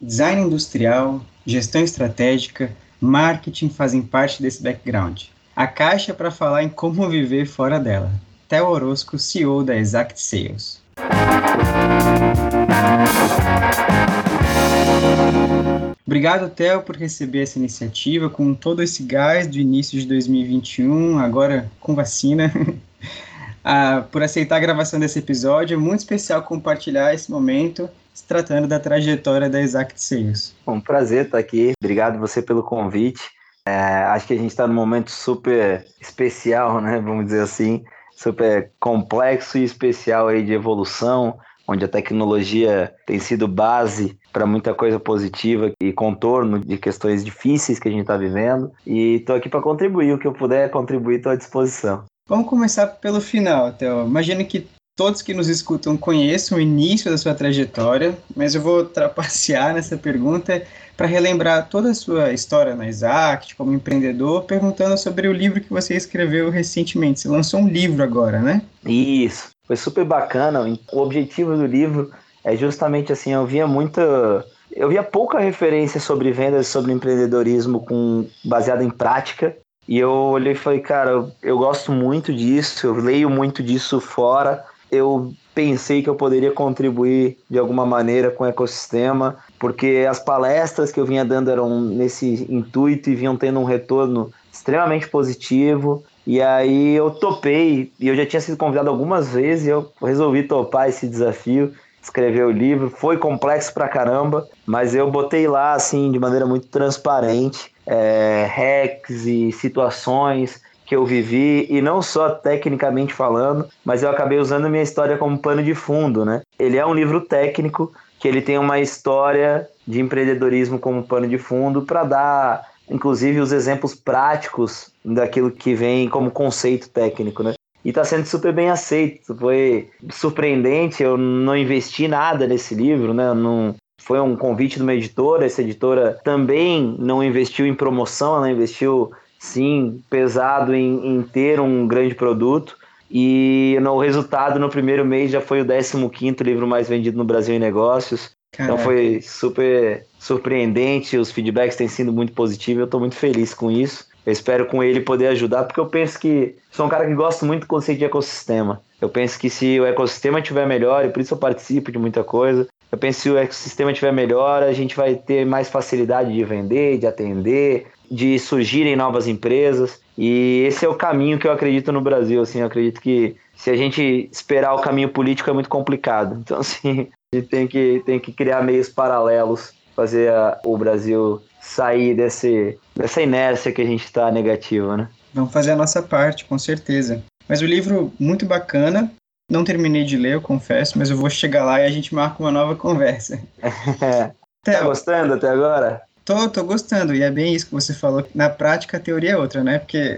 design industrial, gestão estratégica, marketing fazem parte desse background. A caixa é para falar em como viver fora dela. Theo Orozco, CEO da Exact Sales. Obrigado, Theo, por receber essa iniciativa com todo esse gás do início de 2021, agora com vacina. ah, por aceitar a gravação desse episódio. É muito especial compartilhar esse momento se tratando da trajetória da Exact Sales. Um prazer estar aqui. Obrigado você pelo convite. É, acho que a gente está num momento super especial, né? Vamos dizer assim, super complexo e especial aí de evolução, onde a tecnologia tem sido base para muita coisa positiva e contorno de questões difíceis que a gente está vivendo. E estou aqui para contribuir, o que eu puder contribuir, estou à disposição. Vamos começar pelo final, Theo. Imagino que todos que nos escutam conheçam o início da sua trajetória, mas eu vou trapacear nessa pergunta para relembrar toda a sua história na Exact como empreendedor, perguntando sobre o livro que você escreveu recentemente. Você lançou um livro agora, né? Isso. Foi super bacana. O objetivo do livro é justamente assim, eu via muita eu via pouca referência sobre vendas, sobre empreendedorismo com baseado em prática. E eu olhei e falei, cara, eu, eu gosto muito disso, eu leio muito disso fora. Eu pensei que eu poderia contribuir de alguma maneira com o ecossistema, porque as palestras que eu vinha dando eram nesse intuito e vinham tendo um retorno extremamente positivo. E aí eu topei, e eu já tinha sido convidado algumas vezes, e eu resolvi topar esse desafio, escrever o livro. Foi complexo pra caramba, mas eu botei lá, assim, de maneira muito transparente, é, hacks e situações que eu vivi, e não só tecnicamente falando, mas eu acabei usando minha história como pano de fundo, né? Ele é um livro técnico, que ele tem uma história de empreendedorismo como pano de fundo para dar inclusive os exemplos práticos daquilo que vem como conceito técnico, né? E está sendo super bem aceito. Foi surpreendente, eu não investi nada nesse livro, né? Não, foi um convite de uma editora, essa editora também não investiu em promoção, ela investiu sim pesado em, em ter um grande produto. E no resultado, no primeiro mês, já foi o 15 livro mais vendido no Brasil em negócios. Caraca. Então foi super surpreendente, os feedbacks têm sido muito positivos, eu estou muito feliz com isso. Eu espero com ele poder ajudar, porque eu penso que sou um cara que gosta muito do conceito de ecossistema. Eu penso que se o ecossistema estiver melhor, e por isso eu participo de muita coisa, eu penso que se o ecossistema estiver melhor, a gente vai ter mais facilidade de vender, de atender, de surgirem novas empresas. E esse é o caminho que eu acredito no Brasil. Assim, eu acredito que se a gente esperar o caminho político é muito complicado. Então, assim, a gente tem que, tem que criar meios paralelos, fazer a, o Brasil sair desse, dessa inércia que a gente está negativa, né? Vamos fazer a nossa parte, com certeza. Mas o livro, muito bacana. Não terminei de ler, eu confesso, mas eu vou chegar lá e a gente marca uma nova conversa. tá gostando até agora? Tô, tô gostando, e é bem isso que você falou. Na prática, a teoria é outra, né? Porque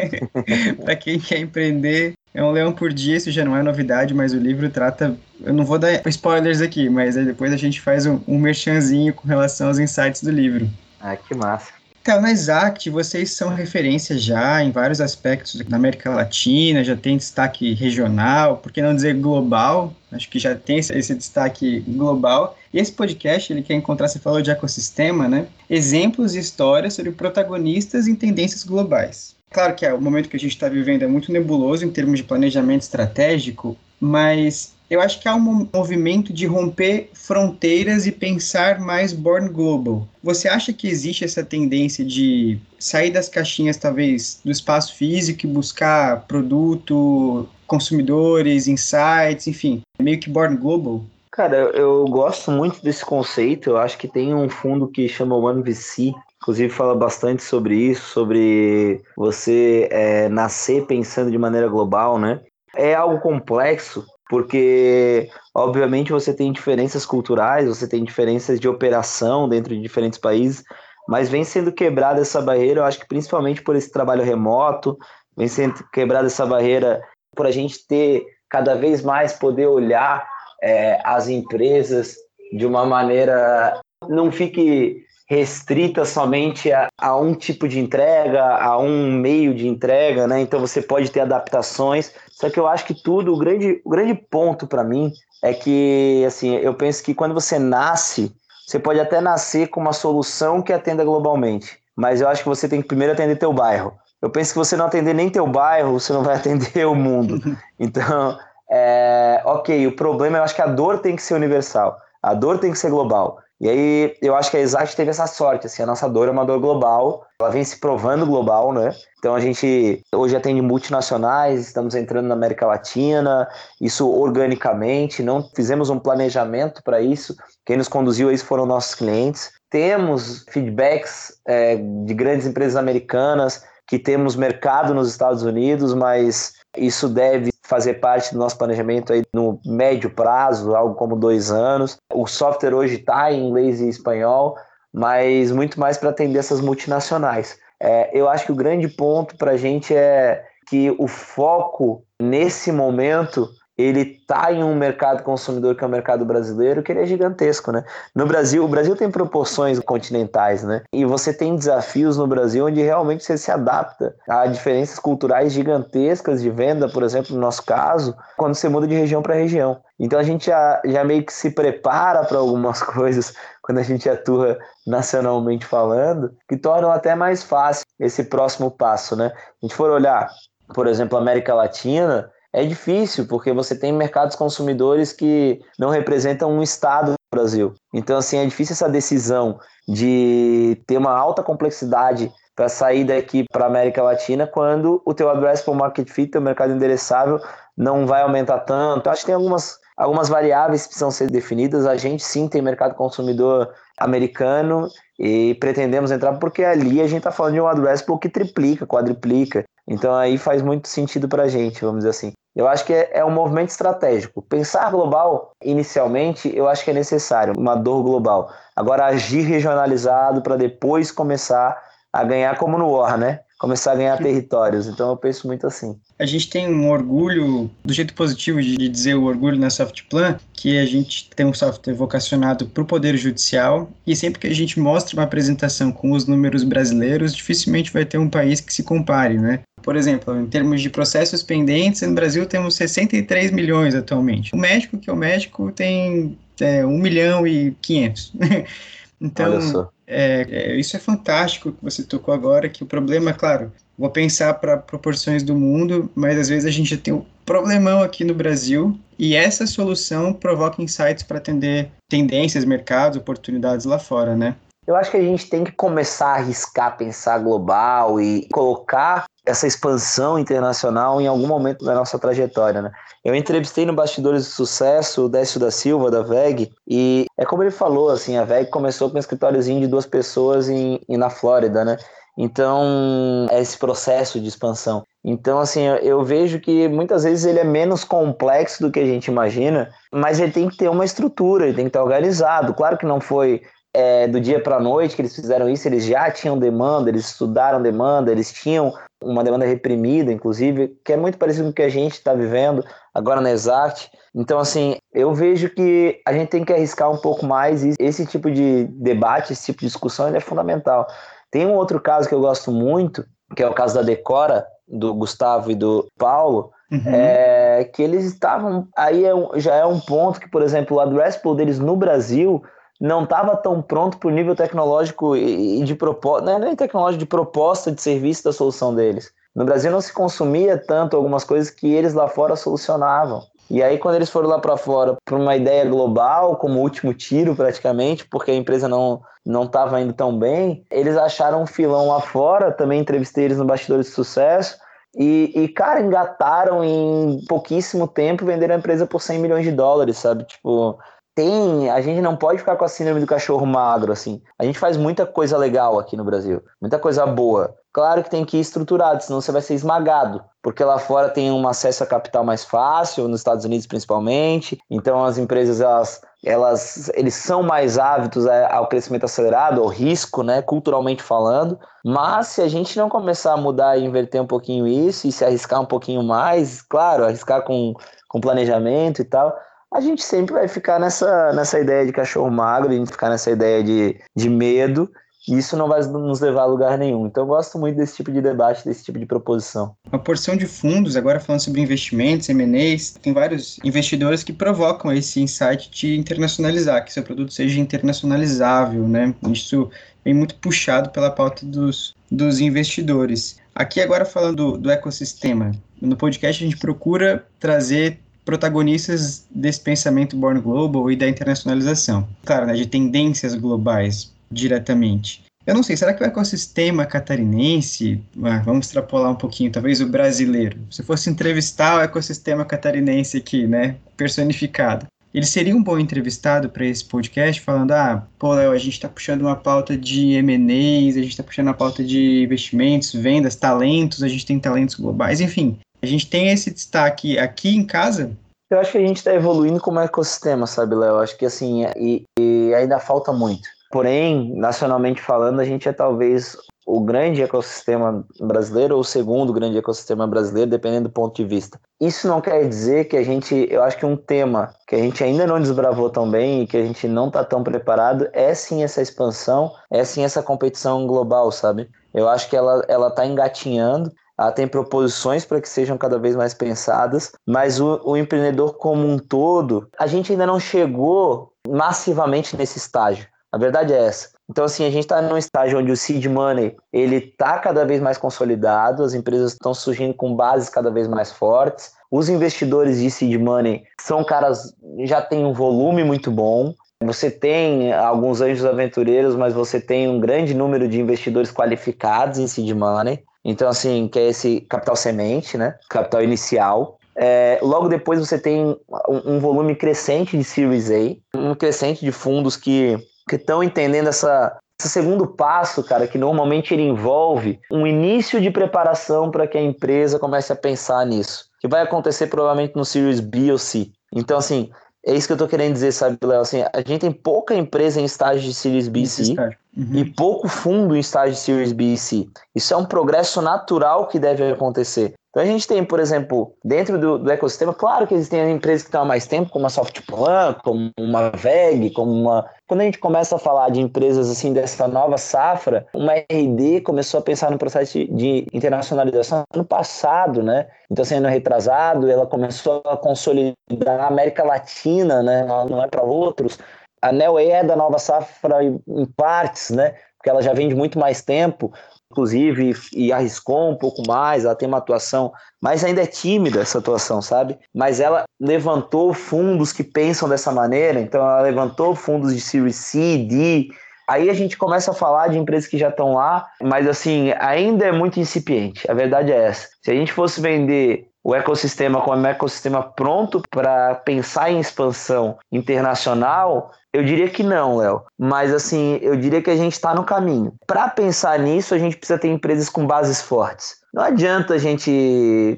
para quem quer empreender, é um leão por dia, isso já não é novidade, mas o livro trata. Eu não vou dar spoilers aqui, mas aí depois a gente faz um, um merchanzinho com relação aos insights do livro. Ah, que massa. Então, na Exact, vocês são referência já em vários aspectos na América Latina, já tem destaque regional, por que não dizer global? Acho que já tem esse destaque global. E esse podcast, ele quer encontrar, você falou de ecossistema, né? Exemplos e histórias sobre protagonistas em tendências globais. Claro que é, o momento que a gente está vivendo é muito nebuloso em termos de planejamento estratégico, mas eu acho que há um movimento de romper fronteiras e pensar mais born global. Você acha que existe essa tendência de sair das caixinhas, talvez, do espaço físico e buscar produto, consumidores, insights, enfim, meio que born global? Cara, eu gosto muito desse conceito. Eu acho que tem um fundo que chama OneVC, inclusive fala bastante sobre isso, sobre você é, nascer pensando de maneira global, né? É algo complexo, porque obviamente você tem diferenças culturais, você tem diferenças de operação dentro de diferentes países, mas vem sendo quebrada essa barreira, eu acho que principalmente por esse trabalho remoto, vem sendo quebrada essa barreira por a gente ter cada vez mais poder olhar é, as empresas de uma maneira não fique restrita somente a, a, um tipo de entrega, a um meio de entrega, né? Então você pode ter adaptações. Só que eu acho que tudo, o grande, o grande ponto para mim é que, assim, eu penso que quando você nasce você pode até nascer com uma solução que atenda globalmente, mas eu acho que você tem que primeiro atender teu bairro. Eu penso que você não atender nem teu bairro, você não vai atender o mundo. Então, é, ok, o problema eu acho que a dor tem que ser universal, a dor tem que ser global. E aí eu acho que a Exact teve essa sorte, assim, a nossa dor é uma dor global, ela vem se provando global, né? Então a gente hoje atende multinacionais, estamos entrando na América Latina, isso organicamente, não fizemos um planejamento para isso, quem nos conduziu a isso foram nossos clientes. Temos feedbacks é, de grandes empresas americanas, que temos mercado nos Estados Unidos, mas isso deve fazer parte do nosso planejamento aí no médio prazo, algo como dois anos. O software hoje está em inglês e espanhol, mas muito mais para atender essas multinacionais. É, eu acho que o grande ponto para a gente é que o foco nesse momento ele está em um mercado consumidor que é o mercado brasileiro, que ele é gigantesco, né? No Brasil, o Brasil tem proporções continentais, né? E você tem desafios no Brasil onde realmente você se adapta a diferenças culturais gigantescas de venda, por exemplo, no nosso caso, quando você muda de região para região. Então a gente já, já meio que se prepara para algumas coisas quando a gente atua nacionalmente falando, que tornam até mais fácil esse próximo passo, né? A gente for olhar, por exemplo, a América Latina, é difícil, porque você tem mercados consumidores que não representam um estado do Brasil. Então, assim, é difícil essa decisão de ter uma alta complexidade para sair daqui para a América Latina quando o teu addressable market fit, o mercado endereçável, não vai aumentar tanto. Acho que tem algumas, algumas variáveis que precisam ser definidas. A gente sim tem mercado consumidor americano e pretendemos entrar porque ali a gente está falando de um addressable que triplica, quadriplica. Então aí faz muito sentido para a gente, vamos dizer assim. Eu acho que é, é, um movimento estratégico. Pensar global, inicialmente, eu acho que é necessário, uma dor global. Agora, agir regionalizado para depois começar a ganhar como no War, né? Começar a ganhar territórios. Então, eu penso muito assim. A gente tem um orgulho, do jeito positivo de dizer o orgulho na Softplan, que a gente tem um software vocacionado para o Poder Judicial, e sempre que a gente mostra uma apresentação com os números brasileiros, dificilmente vai ter um país que se compare, né? Por exemplo, em termos de processos pendentes, no Brasil temos 63 milhões atualmente. O médico, que é o médico, tem é, 1 milhão e 500. então, é, é, isso é fantástico que você tocou agora, que o problema, claro, vou pensar para proporções do mundo, mas às vezes a gente tem um problemão aqui no Brasil e essa solução provoca insights para atender tendências, mercados, oportunidades lá fora, né? Eu acho que a gente tem que começar a arriscar pensar global e colocar essa expansão internacional em algum momento da nossa trajetória, né? Eu entrevistei no Bastidores do Sucesso o Décio da Silva, da VEG, e é como ele falou, assim, a VEG começou com um escritóriozinho de duas pessoas em, em na Flórida, né? Então, é esse processo de expansão. Então, assim, eu, eu vejo que muitas vezes ele é menos complexo do que a gente imagina, mas ele tem que ter uma estrutura, ele tem que estar organizado. Claro que não foi é, do dia para a noite que eles fizeram isso, eles já tinham demanda, eles estudaram demanda, eles tinham uma demanda reprimida, inclusive, que é muito parecido com o que a gente está vivendo agora na Exact. Então, assim, eu vejo que a gente tem que arriscar um pouco mais e esse tipo de debate, esse tipo de discussão, é fundamental. Tem um outro caso que eu gosto muito, que é o caso da Decora, do Gustavo e do Paulo, uhum. é, que eles estavam. Aí é um, já é um ponto que, por exemplo, o addressable deles no Brasil não estava tão pronto para o nível tecnológico e de proposta, não é nem tecnológico, de proposta de serviço da solução deles. No Brasil não se consumia tanto algumas coisas que eles lá fora solucionavam. E aí, quando eles foram lá para fora para uma ideia global, como último tiro praticamente, porque a empresa não não estava indo tão bem, eles acharam um filão lá fora. Também entrevistei eles no Bastidores de Sucesso. E, e, cara, engataram em pouquíssimo tempo, venderam a empresa por 100 milhões de dólares, sabe? Tipo, tem, a gente não pode ficar com a síndrome do cachorro magro, assim. A gente faz muita coisa legal aqui no Brasil, muita coisa boa. Claro que tem que ir estruturado, senão você vai ser esmagado, porque lá fora tem um acesso a capital mais fácil, nos Estados Unidos principalmente. Então as empresas elas, elas eles são mais ávidos ao crescimento acelerado, ao risco, né, culturalmente falando. Mas se a gente não começar a mudar e inverter um pouquinho isso e se arriscar um pouquinho mais, claro, arriscar com, com planejamento e tal, a gente sempre vai ficar nessa, nessa ideia de cachorro magro, a gente ficar nessa ideia de, de medo E isso não vai nos levar a lugar nenhum. Então eu gosto muito desse tipo de debate, desse tipo de proposição. Uma porção de fundos, agora falando sobre investimentos, M&As, tem vários investidores que provocam esse insight de internacionalizar, que seu produto seja internacionalizável, né? Isso vem muito puxado pela pauta dos, dos investidores. Aqui agora falando do, do ecossistema, no podcast a gente procura trazer protagonistas desse pensamento born global e da internacionalização. Claro, né, de tendências globais diretamente. Eu não sei, será que o ecossistema catarinense, ah, vamos extrapolar um pouquinho, talvez o brasileiro, se fosse entrevistar o ecossistema catarinense aqui, né, personificado, ele seria um bom entrevistado para esse podcast, falando: ah, pô, Léo, a gente está puxando uma pauta de MNEs, a gente está puxando uma pauta de investimentos, vendas, talentos, a gente tem talentos globais, enfim. A gente tem esse destaque aqui em casa. Eu acho que a gente está evoluindo como ecossistema, sabe, Léo? Acho que assim, e, e ainda falta muito. Porém, nacionalmente falando, a gente é talvez o grande ecossistema brasileiro ou o segundo grande ecossistema brasileiro, dependendo do ponto de vista. Isso não quer dizer que a gente, eu acho que um tema que a gente ainda não desbravou tão bem e que a gente não está tão preparado é sim essa expansão, é sim essa competição global, sabe? Eu acho que ela ela está engatinhando. Ela tem proposições para que sejam cada vez mais pensadas, mas o, o empreendedor como um todo, a gente ainda não chegou massivamente nesse estágio. A verdade é essa. Então, assim, a gente está num estágio onde o seed money ele está cada vez mais consolidado, as empresas estão surgindo com bases cada vez mais fortes. Os investidores de seed money são caras já têm um volume muito bom. Você tem alguns anjos aventureiros, mas você tem um grande número de investidores qualificados em seed money. Então, assim, que é esse capital semente, né? Capital inicial. É, logo depois você tem um, um volume crescente de Series A, um crescente de fundos que estão entendendo essa, esse segundo passo, cara, que normalmente ele envolve um início de preparação para que a empresa comece a pensar nisso, que vai acontecer provavelmente no Series B ou C. Então, assim, é isso que eu tô querendo dizer, sabe, Léo? Assim, a gente tem pouca empresa em estágio de Series B e C uhum. e pouco fundo em estágio de Series B e C. Isso é um progresso natural que deve acontecer. Então a gente tem, por exemplo, dentro do, do ecossistema, claro que existem empresas que estão há mais tempo, como a Softplan, como uma VEG, como uma. Quando a gente começa a falar de empresas assim dessa nova safra, uma RD começou a pensar no processo de internacionalização no passado, né? Então, sendo retrasado, ela começou a consolidar a América Latina, né? Não é para outros. A Nelway é da nova safra em partes, né? Porque ela já vem de muito mais tempo inclusive, e arriscou um pouco mais, ela tem uma atuação, mas ainda é tímida essa atuação, sabe? Mas ela levantou fundos que pensam dessa maneira, então ela levantou fundos de Series C, D, Aí a gente começa a falar de empresas que já estão lá, mas assim, ainda é muito incipiente. A verdade é essa. Se a gente fosse vender o ecossistema como um ecossistema pronto para pensar em expansão internacional, eu diria que não, Léo. Mas assim, eu diria que a gente está no caminho. Para pensar nisso, a gente precisa ter empresas com bases fortes. Não adianta a gente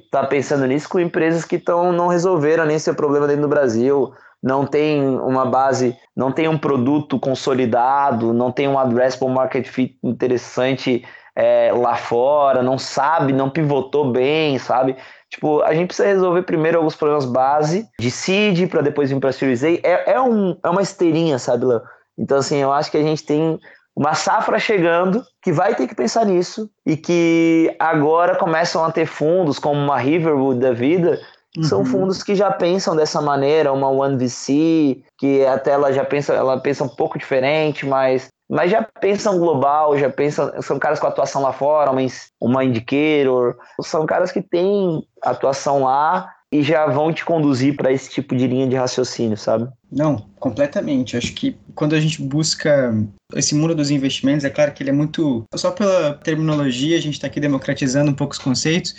estar tá pensando nisso com empresas que tão, não resolveram nem seu problema dentro do Brasil, não tem uma base, não tem um produto consolidado, não tem um addressable market fit interessante é, lá fora, não sabe, não pivotou bem, sabe? Tipo, a gente precisa resolver primeiro alguns problemas base de seed para depois vir para Series A. É, é, um, é uma esteirinha, sabe, Léo? Então, assim, eu acho que a gente tem uma safra chegando que vai ter que pensar nisso e que agora começam a ter fundos como uma Riverwood da vida Uhum. São fundos que já pensam dessa maneira, uma OneVC, que até ela já pensa, ela pensa um pouco diferente, mas, mas já pensam global, já pensam, são caras com atuação lá fora, uma, uma Indicator, são caras que têm atuação lá e já vão te conduzir para esse tipo de linha de raciocínio, sabe? Não, completamente. Acho que quando a gente busca esse mundo dos investimentos, é claro que ele é muito. Só pela terminologia, a gente está aqui democratizando um pouco os conceitos,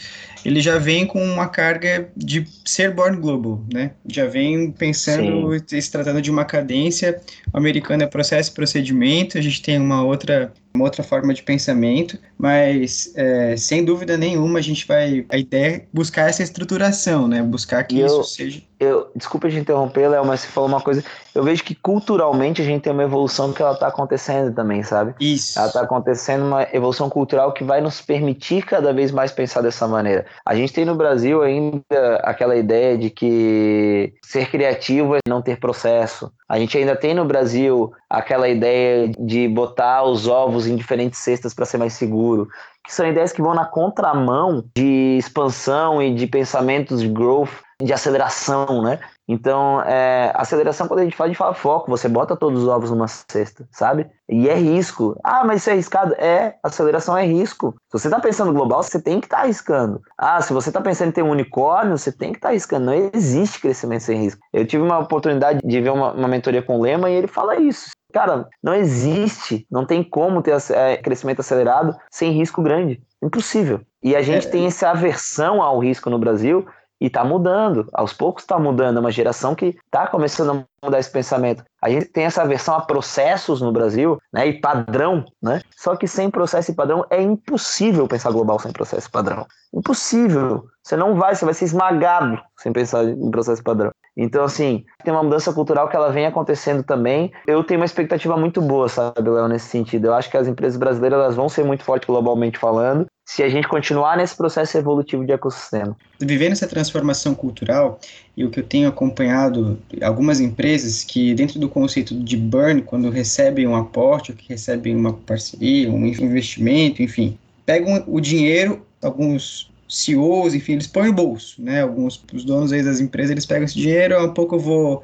ele já vem com uma carga de ser born global, né? Já vem pensando e se tratando de uma cadência americana, é processo e procedimento, a gente tem uma outra uma outra forma de pensamento, mas é, sem dúvida nenhuma a gente vai a ideia é buscar essa estruturação, né? Buscar que eu, isso seja eu, desculpa te interromper, Léo, mas você falou uma coisa. Eu vejo que culturalmente a gente tem uma evolução que ela está acontecendo também, sabe? Isso. Ela está acontecendo uma evolução cultural que vai nos permitir cada vez mais pensar dessa maneira. A gente tem no Brasil ainda aquela ideia de que ser criativo é não ter processo. A gente ainda tem no Brasil aquela ideia de botar os ovos em diferentes cestas para ser mais seguro que são ideias que vão na contramão de expansão e de pensamentos de growth, de aceleração, né? Então, é, aceleração, quando a gente fala, a gente fala foco, você bota todos os ovos numa cesta, sabe? E é risco. Ah, mas isso é arriscado? É, aceleração é risco. Se você está pensando global, você tem que estar tá arriscando. Ah, se você está pensando em ter um unicórnio, você tem que estar tá arriscando. Não existe crescimento sem risco. Eu tive uma oportunidade de ver uma, uma mentoria com o Lema e ele fala isso. Cara, não existe, não tem como ter é, crescimento acelerado sem risco grande. Impossível. E a gente é. tem essa aversão ao risco no Brasil e está mudando. Aos poucos está mudando. É uma geração que está começando a mudar esse pensamento. A gente tem essa aversão a processos no Brasil né, e padrão, né? Só que sem processo e padrão é impossível pensar global sem processo e padrão. Impossível. Você não vai, você vai ser esmagado sem pensar em processo padrão. Então, assim, tem uma mudança cultural que ela vem acontecendo também. Eu tenho uma expectativa muito boa, sabe, Léo, nesse sentido. Eu acho que as empresas brasileiras elas vão ser muito fortes globalmente falando, se a gente continuar nesse processo evolutivo de ecossistema. Vivendo essa transformação cultural, e o que eu tenho acompanhado algumas empresas que, dentro do conceito de burn, quando recebem um aporte, ou que recebem uma parceria, um investimento, enfim, pegam o dinheiro, alguns CEOs, enfim, eles põem o bolso, né? Alguns os donos aí das empresas, eles pegam esse dinheiro, um pouco eu vou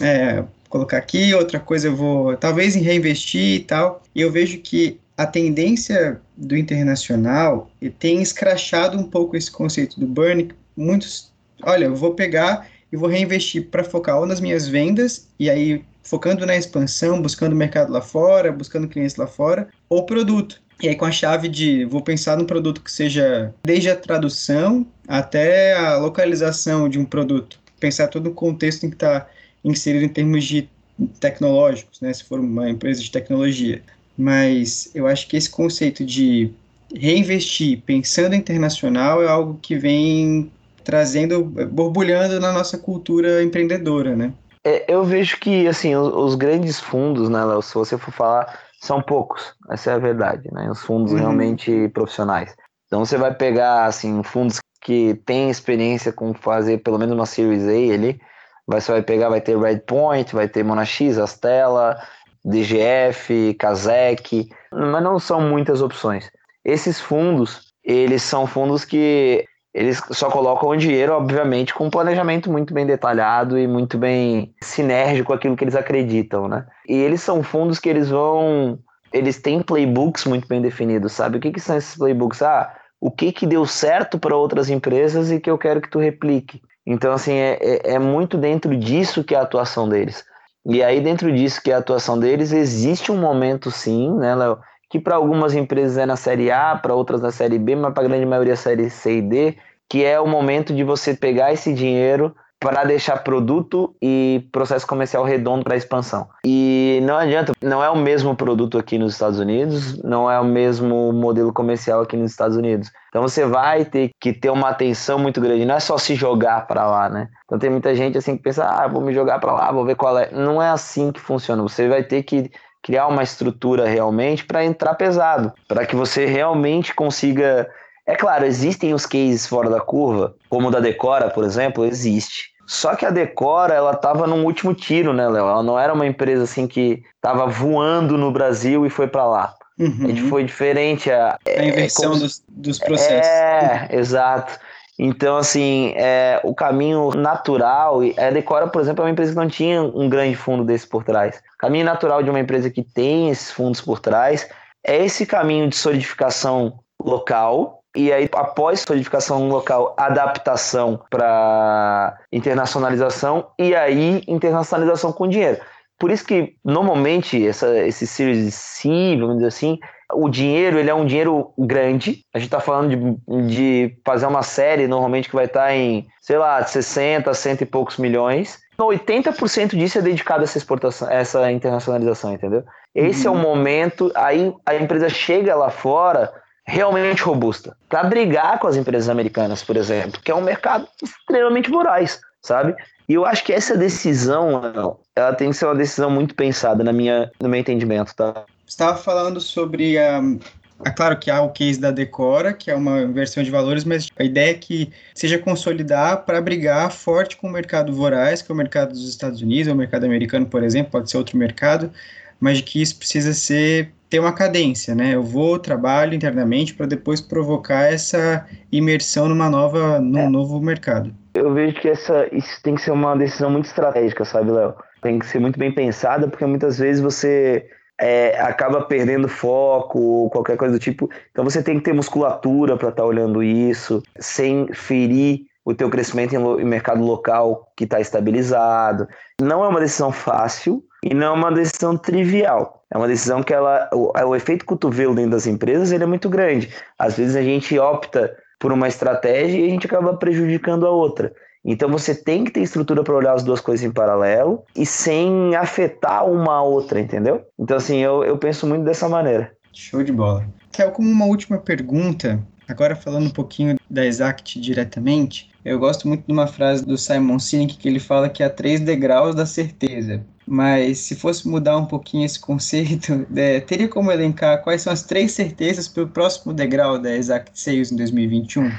é, colocar aqui, outra coisa eu vou talvez reinvestir e tal. E eu vejo que a tendência do internacional tem escrachado um pouco esse conceito do burn. Muitos, olha, eu vou pegar e vou reinvestir para focar ou nas minhas vendas e aí focando na expansão, buscando mercado lá fora, buscando clientes lá fora, ou produto. E aí, com a chave de vou pensar num produto que seja desde a tradução até a localização de um produto. Pensar todo o contexto em que está inserido em termos de tecnológicos, né? Se for uma empresa de tecnologia. Mas eu acho que esse conceito de reinvestir pensando internacional é algo que vem trazendo, borbulhando na nossa cultura empreendedora, né? É, eu vejo que, assim, os, os grandes fundos, né, Léo, se você for falar são poucos, essa é a verdade, né? Os fundos uhum. realmente profissionais. Então você vai pegar assim fundos que têm experiência com fazer pelo menos uma Series A ali, você vai pegar, vai ter Redpoint, vai ter Monax, Astela, DGF, Kazek, mas não são muitas opções. Esses fundos, eles são fundos que eles só colocam o dinheiro, obviamente, com um planejamento muito bem detalhado e muito bem sinérgico com aquilo que eles acreditam, né? E eles são fundos que eles vão... Eles têm playbooks muito bem definidos, sabe? O que, que são esses playbooks? Ah, o que, que deu certo para outras empresas e que eu quero que tu replique. Então, assim, é, é, é muito dentro disso que é a atuação deles. E aí, dentro disso que é a atuação deles, existe um momento, sim, né, Léo? que para algumas empresas é na série A, para outras na série B, mas para a grande maioria é série C e D, que é o momento de você pegar esse dinheiro para deixar produto e processo comercial redondo para expansão. E não adianta, não é o mesmo produto aqui nos Estados Unidos, não é o mesmo modelo comercial aqui nos Estados Unidos. Então você vai ter que ter uma atenção muito grande, não é só se jogar para lá, né? Então tem muita gente assim que pensa, ah, vou me jogar para lá, vou ver qual é. Não é assim que funciona. Você vai ter que criar uma estrutura realmente para entrar pesado, para que você realmente consiga. É claro, existem os cases fora da curva, como o da Decora, por exemplo, existe. Só que a Decora, ela estava no último tiro, né, Léo? Ela não era uma empresa assim que estava voando no Brasil e foi para lá. Uhum. A gente foi diferente. A, a inversão é, dos, dos processos. É, exato. Então, assim, é, o caminho natural, a Decora, por exemplo, é uma empresa que não tinha um grande fundo desse por trás. O caminho natural de uma empresa que tem esses fundos por trás é esse caminho de solidificação local, e aí após solidificação local, adaptação para internacionalização e aí internacionalização com dinheiro. Por isso que normalmente essa, esse Series C, vamos dizer assim, o dinheiro ele é um dinheiro grande. A gente está falando de, de fazer uma série normalmente que vai estar tá em, sei lá, 60, cento e poucos milhões. 80% disso é dedicado a essa exportação, essa internacionalização, entendeu? Esse uhum. é o momento, aí a empresa chega lá fora realmente robusta para brigar com as empresas americanas, por exemplo, que é um mercado extremamente voraz sabe? E eu acho que essa decisão, ela tem que ser uma decisão muito pensada na minha, no meu entendimento, tá? Estava falando sobre a, é claro que há o case da Decora, que é uma inversão de valores, mas a ideia é que seja consolidar para brigar forte com o mercado voraz, que é o mercado dos Estados Unidos, ou o mercado americano, por exemplo, pode ser outro mercado, mas que isso precisa ser ter uma cadência, né? Eu vou trabalho internamente para depois provocar essa imersão numa nova, num é. novo mercado. Eu vejo que essa isso tem que ser uma decisão muito estratégica, sabe, Léo? Tem que ser muito bem pensada, porque muitas vezes você é, acaba perdendo foco ou qualquer coisa do tipo. Então você tem que ter musculatura para estar tá olhando isso, sem ferir o teu crescimento em, em mercado local que está estabilizado. Não é uma decisão fácil e não é uma decisão trivial. É uma decisão que ela, o, o efeito cotovelo dentro das empresas ele é muito grande. Às vezes a gente opta por uma estratégia e a gente acaba prejudicando a outra. Então você tem que ter estrutura para olhar as duas coisas em paralelo e sem afetar uma a outra, entendeu? Então, assim, eu, eu penso muito dessa maneira. Show de bola. Kel, como uma última pergunta, agora falando um pouquinho da Exact diretamente, eu gosto muito de uma frase do Simon Sinek que ele fala que há três degraus da certeza. Mas se fosse mudar um pouquinho esse conceito, é, teria como elencar quais são as três certezas para o próximo degrau da Exact Sales em 2021?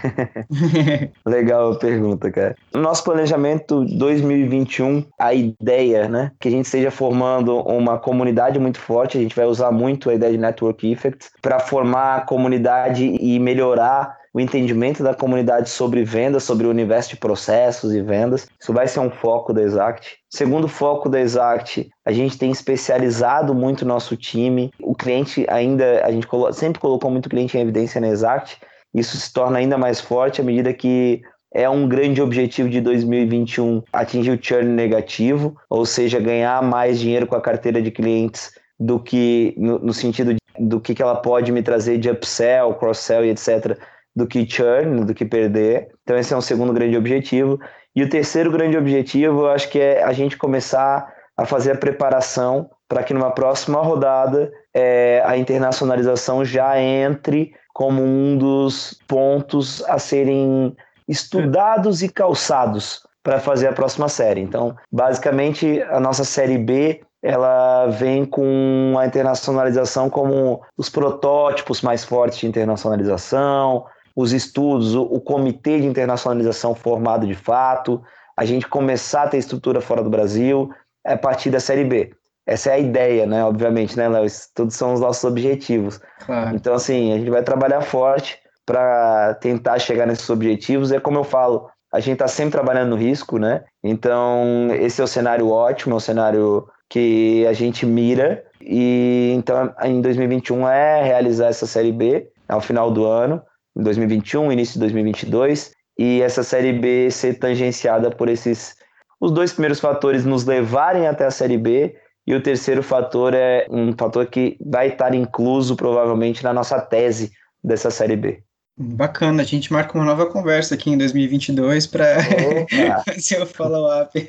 Legal a pergunta, cara. No nosso planejamento 2021, a ideia, né, que a gente esteja formando uma comunidade muito forte, a gente vai usar muito a ideia de Network Effects para formar a comunidade e melhorar o entendimento da comunidade sobre vendas, sobre o universo de processos e vendas. Isso vai ser um foco da Exact. Segundo foco da Exact, a gente tem especializado muito nosso time. O cliente ainda, a gente sempre colocou muito cliente em evidência na Exact. Isso se torna ainda mais forte à medida que é um grande objetivo de 2021 atingir o churn negativo, ou seja, ganhar mais dinheiro com a carteira de clientes do que no, no sentido de, do que, que ela pode me trazer de upsell, cross-sell e etc do que churn, do que perder. Então esse é um segundo grande objetivo. E o terceiro grande objetivo, eu acho que é a gente começar a fazer a preparação para que numa próxima rodada é, a internacionalização já entre como um dos pontos a serem estudados e calçados para fazer a próxima série. Então, basicamente, a nossa série B ela vem com a internacionalização como os protótipos mais fortes de internacionalização, os estudos, o, o comitê de internacionalização formado de fato, a gente começar a ter estrutura fora do Brasil é a partir da Série B. Essa é a ideia, né? Obviamente, né, Léo? Todos são os nossos objetivos. Claro. Então, assim, a gente vai trabalhar forte para tentar chegar nesses objetivos. É como eu falo, a gente está sempre trabalhando no risco, né? Então, esse é o cenário ótimo, é o cenário que a gente mira. E então, em 2021 é realizar essa Série B ao final do ano em 2021, início de 2022, e essa Série B ser tangenciada por esses os dois primeiros fatores nos levarem até a Série B e o terceiro fator é um fator que vai estar incluso provavelmente na nossa tese dessa Série B. Bacana, a gente marca uma nova conversa aqui em 2022 para fazer o follow-up.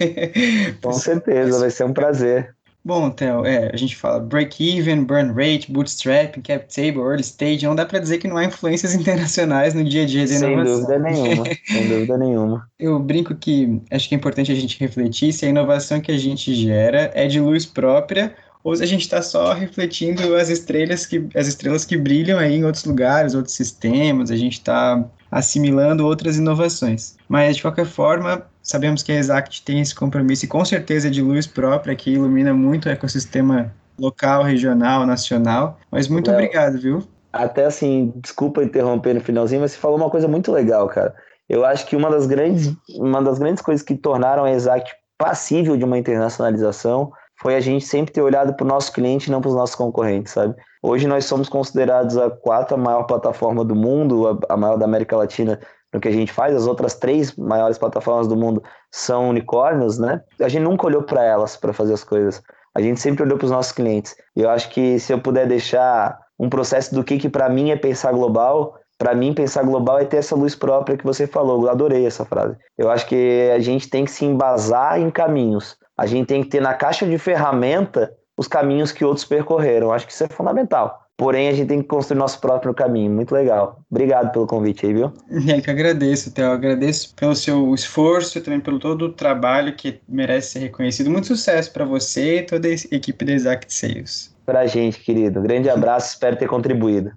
Com certeza, vai ser um prazer. Bom, Theo, é, a gente fala break-even, burn rate, bootstrap, cap table, early stage, não dá para dizer que não há influências internacionais no dia a dia da sem inovação. Sem dúvida nenhuma, sem dúvida nenhuma. Eu brinco que acho que é importante a gente refletir se a inovação que a gente gera é de luz própria ou se a gente está só refletindo as estrelas que as estrelas que brilham aí em outros lugares, outros sistemas, a gente está assimilando outras inovações. Mas de qualquer forma, sabemos que a Exact tem esse compromisso e com certeza de luz própria que ilumina muito o ecossistema local, regional, nacional. Mas muito obrigado, viu? Até assim, desculpa interromper no finalzinho, mas você falou uma coisa muito legal, cara. Eu acho que uma das grandes, uma das grandes coisas que tornaram a Exact passível de uma internacionalização foi a gente sempre ter olhado para o nosso cliente e não para os nossos concorrentes, sabe? Hoje nós somos considerados a quarta maior plataforma do mundo, a, maior da América Latina no que a gente faz. As outras três maiores plataformas do mundo são unicórnios, né? A gente nunca olhou para elas para fazer as coisas. A gente sempre olhou para os nossos clientes. E eu acho que se eu puder deixar um processo do que, que para mim é pensar global, para mim pensar global é ter essa luz própria que você falou. Eu adorei essa frase. Eu acho que a gente tem que se embasar em caminhos a gente tem que ter na caixa de ferramenta os caminhos que outros percorreram. Acho que isso é fundamental. Porém a gente tem que construir nosso próprio caminho. Muito legal. Obrigado pelo convite aí, viu? É que agradeço, Theo. Agradeço pelo seu esforço e também pelo todo o trabalho que merece ser reconhecido. Muito sucesso para você e toda a equipe da Exact Sales. Pra gente, querido. Grande abraço, espero ter contribuído.